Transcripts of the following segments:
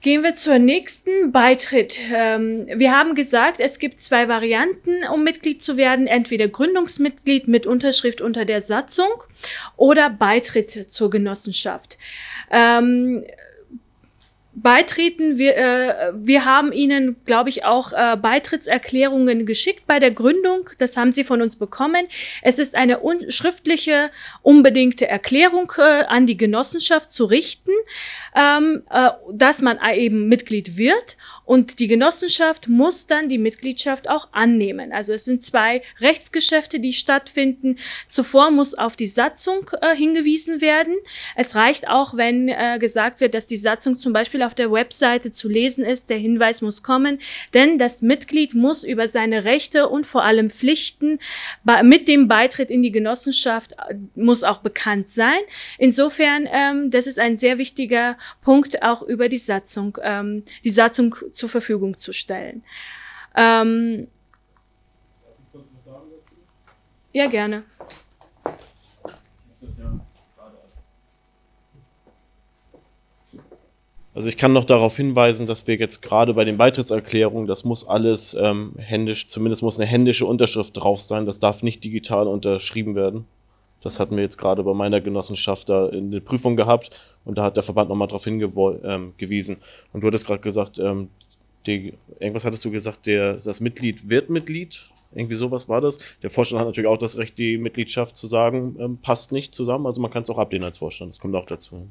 Gehen wir zur nächsten Beitritt. Ähm, wir haben gesagt, es gibt zwei Varianten, um Mitglied zu werden. Entweder Gründungsmitglied mit Unterschrift unter der Satzung oder Beitritt zur Genossenschaft. Beitreten. Wir, äh, wir haben Ihnen, glaube ich, auch äh, Beitrittserklärungen geschickt bei der Gründung. Das haben Sie von uns bekommen. Es ist eine un schriftliche, unbedingte Erklärung äh, an die Genossenschaft zu richten, ähm, äh, dass man eben Mitglied wird. Und die Genossenschaft muss dann die Mitgliedschaft auch annehmen. Also es sind zwei Rechtsgeschäfte, die stattfinden. Zuvor muss auf die Satzung äh, hingewiesen werden. Es reicht auch, wenn äh, gesagt wird, dass die Satzung zum Beispiel auf der Webseite zu lesen ist. Der Hinweis muss kommen, denn das Mitglied muss über seine Rechte und vor allem Pflichten mit dem Beitritt in die Genossenschaft äh, muss auch bekannt sein. Insofern, ähm, das ist ein sehr wichtiger Punkt, auch über die Satzung, ähm, die Satzung zur Verfügung zu stellen. Ähm, ja, gerne. Also ich kann noch darauf hinweisen, dass wir jetzt gerade bei den Beitrittserklärungen, das muss alles ähm, händisch, zumindest muss eine händische Unterschrift drauf sein, das darf nicht digital unterschrieben werden. Das hatten wir jetzt gerade bei meiner Genossenschaft da in der Prüfung gehabt und da hat der Verband nochmal darauf hingewiesen. Ähm, und du hattest gerade gesagt, ähm, die, irgendwas hattest du gesagt, der, das Mitglied wird Mitglied. Irgendwie sowas war das. Der Vorstand hat natürlich auch das Recht, die Mitgliedschaft zu sagen, ähm, passt nicht zusammen. Also man kann es auch ablehnen als Vorstand. Das kommt auch dazu.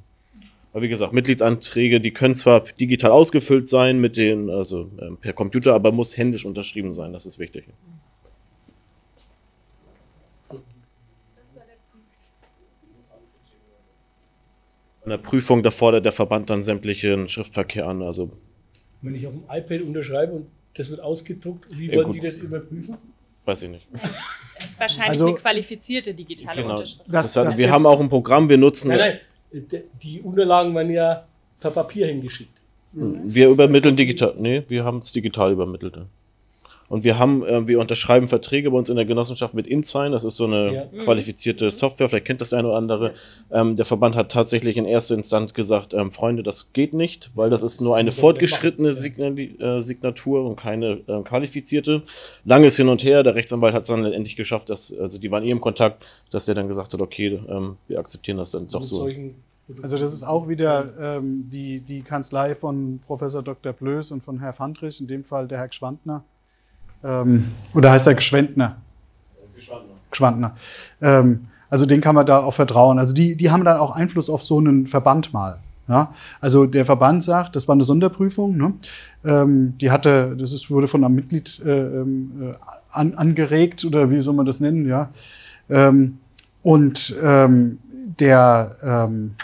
Aber wie gesagt, Mitgliedsanträge, die können zwar digital ausgefüllt sein mit den, also ähm, per Computer, aber muss händisch unterschrieben sein. Das ist wichtig. In der Prüfung, da fordert der Verband dann sämtlichen Schriftverkehr an. Also Wenn ich auf dem iPad unterschreibe und das wird ausgedruckt, wie wollen die das überprüfen? Weiß ich nicht. Wahrscheinlich also, eine qualifizierte digitale genau. Unterschrift. Das, das, das wir haben auch ein Programm, wir nutzen. Nein, nein, die Unterlagen werden ja per Papier hingeschickt. Wir übermitteln digital. Nee, wir haben es digital übermittelt. Und wir haben, äh, wir unterschreiben Verträge bei uns in der Genossenschaft mit InSign. Das ist so eine ja. qualifizierte Software. Vielleicht kennt das der eine oder andere. Ähm, der Verband hat tatsächlich in erster Instanz gesagt, ähm, Freunde, das geht nicht, weil das ist nur eine fortgeschrittene Signali äh, Signatur und keine äh, qualifizierte. Langes hin und her. Der Rechtsanwalt hat es dann endlich geschafft, dass, also die waren eh im Kontakt, dass der dann gesagt hat, okay, ähm, wir akzeptieren das dann doch so. Also das ist auch wieder ähm, die, die Kanzlei von Professor Dr. Blöß und von Herr Fandrich, in dem Fall der Herr Gschwandner. Ähm, oder heißt er Geschwendner? Geschwandner. Geschwandner. Ähm, also den kann man da auch vertrauen. Also die, die haben dann auch Einfluss auf so einen Verband mal. Ja? Also der Verband sagt, das war eine Sonderprüfung, ne? ähm, die hatte, das ist, wurde von einem Mitglied äh, ähm, äh, an, angeregt oder wie soll man das nennen, ja. Ähm, und ähm, der, ähm,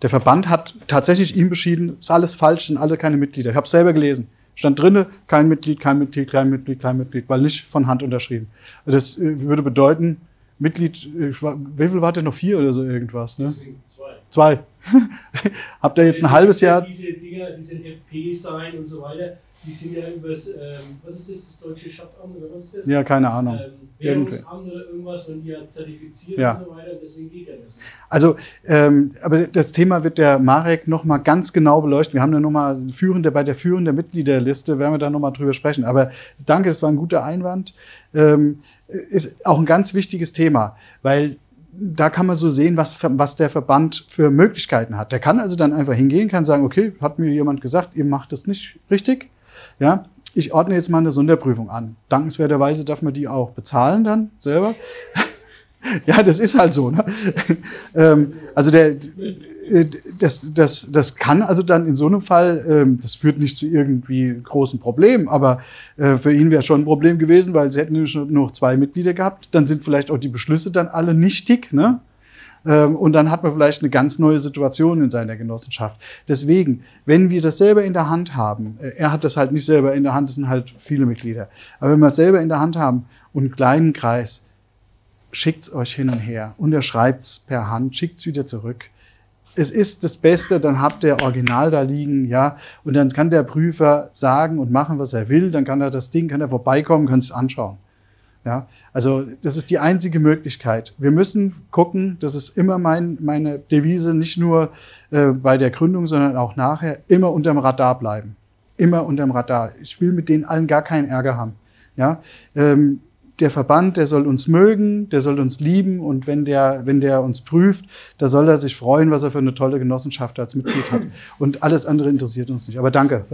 der Verband hat tatsächlich ihm beschieden, ist alles falsch, sind alle keine Mitglieder. Ich habe es selber gelesen. Stand drinne, kein Mitglied, kein Mitglied, kein Mitglied, kein Mitglied, weil nicht von Hand unterschrieben. Das äh, würde bedeuten, Mitglied, äh, wie viel wart ihr noch? Vier oder so irgendwas, ne? Zwei. Zwei. Habt ihr jetzt ein halbes Jahr? Diese Dinger, diese FP sein und so weiter, die sind ja übers, ähm, was ist das, das deutsche Schatzamt oder was ist das? Ja, keine Ahnung. Ähm, Währungsamt oder irgendwas, wenn die ja zertifiziert ja. und so weiter, deswegen geht ja das nicht. Also, ähm, aber das Thema wird der Marek nochmal ganz genau beleuchten. Wir haben da nochmal führende, bei der führenden Mitgliederliste werden wir da nochmal drüber sprechen. Aber danke, das war ein guter Einwand. Ähm, ist auch ein ganz wichtiges Thema, weil da kann man so sehen, was, was der Verband für Möglichkeiten hat. Der kann also dann einfach hingehen, kann sagen, okay, hat mir jemand gesagt, ihr macht das nicht richtig. Ja, ich ordne jetzt mal eine Sonderprüfung an. Dankenswerterweise darf man die auch bezahlen dann selber. ja, das ist halt so. Ne? ähm, also der, das, das, das kann also dann in so einem Fall, ähm, das führt nicht zu irgendwie großen Problemen, aber äh, für ihn wäre schon ein Problem gewesen, weil sie hätten nur noch zwei Mitglieder gehabt. Dann sind vielleicht auch die Beschlüsse dann alle nichtig. Ne? Ähm, und dann hat man vielleicht eine ganz neue Situation in seiner Genossenschaft. Deswegen, wenn wir das selber in der Hand haben, äh, er hat das halt nicht selber in der Hand, das sind halt viele Mitglieder, aber wenn wir es selber in der Hand haben und einen kleinen Kreis, schickt's euch hin und her, unterschreibt's per Hand, schickt's wieder zurück. Es ist das Beste, dann habt ihr Original da liegen, ja, und dann kann der Prüfer sagen und machen, was er will, dann kann er das Ding, kann er vorbeikommen, kann es anschauen. Ja, also das ist die einzige Möglichkeit. Wir müssen gucken, das ist immer mein, meine Devise, nicht nur äh, bei der Gründung, sondern auch nachher, immer unterm Radar bleiben. Immer unterm Radar. Ich will mit denen allen gar keinen Ärger haben. Ja, ähm, der Verband, der soll uns mögen, der soll uns lieben und wenn der, wenn der uns prüft, da soll er sich freuen, was er für eine tolle Genossenschaft als Mitglied hat. Und alles andere interessiert uns nicht. Aber danke.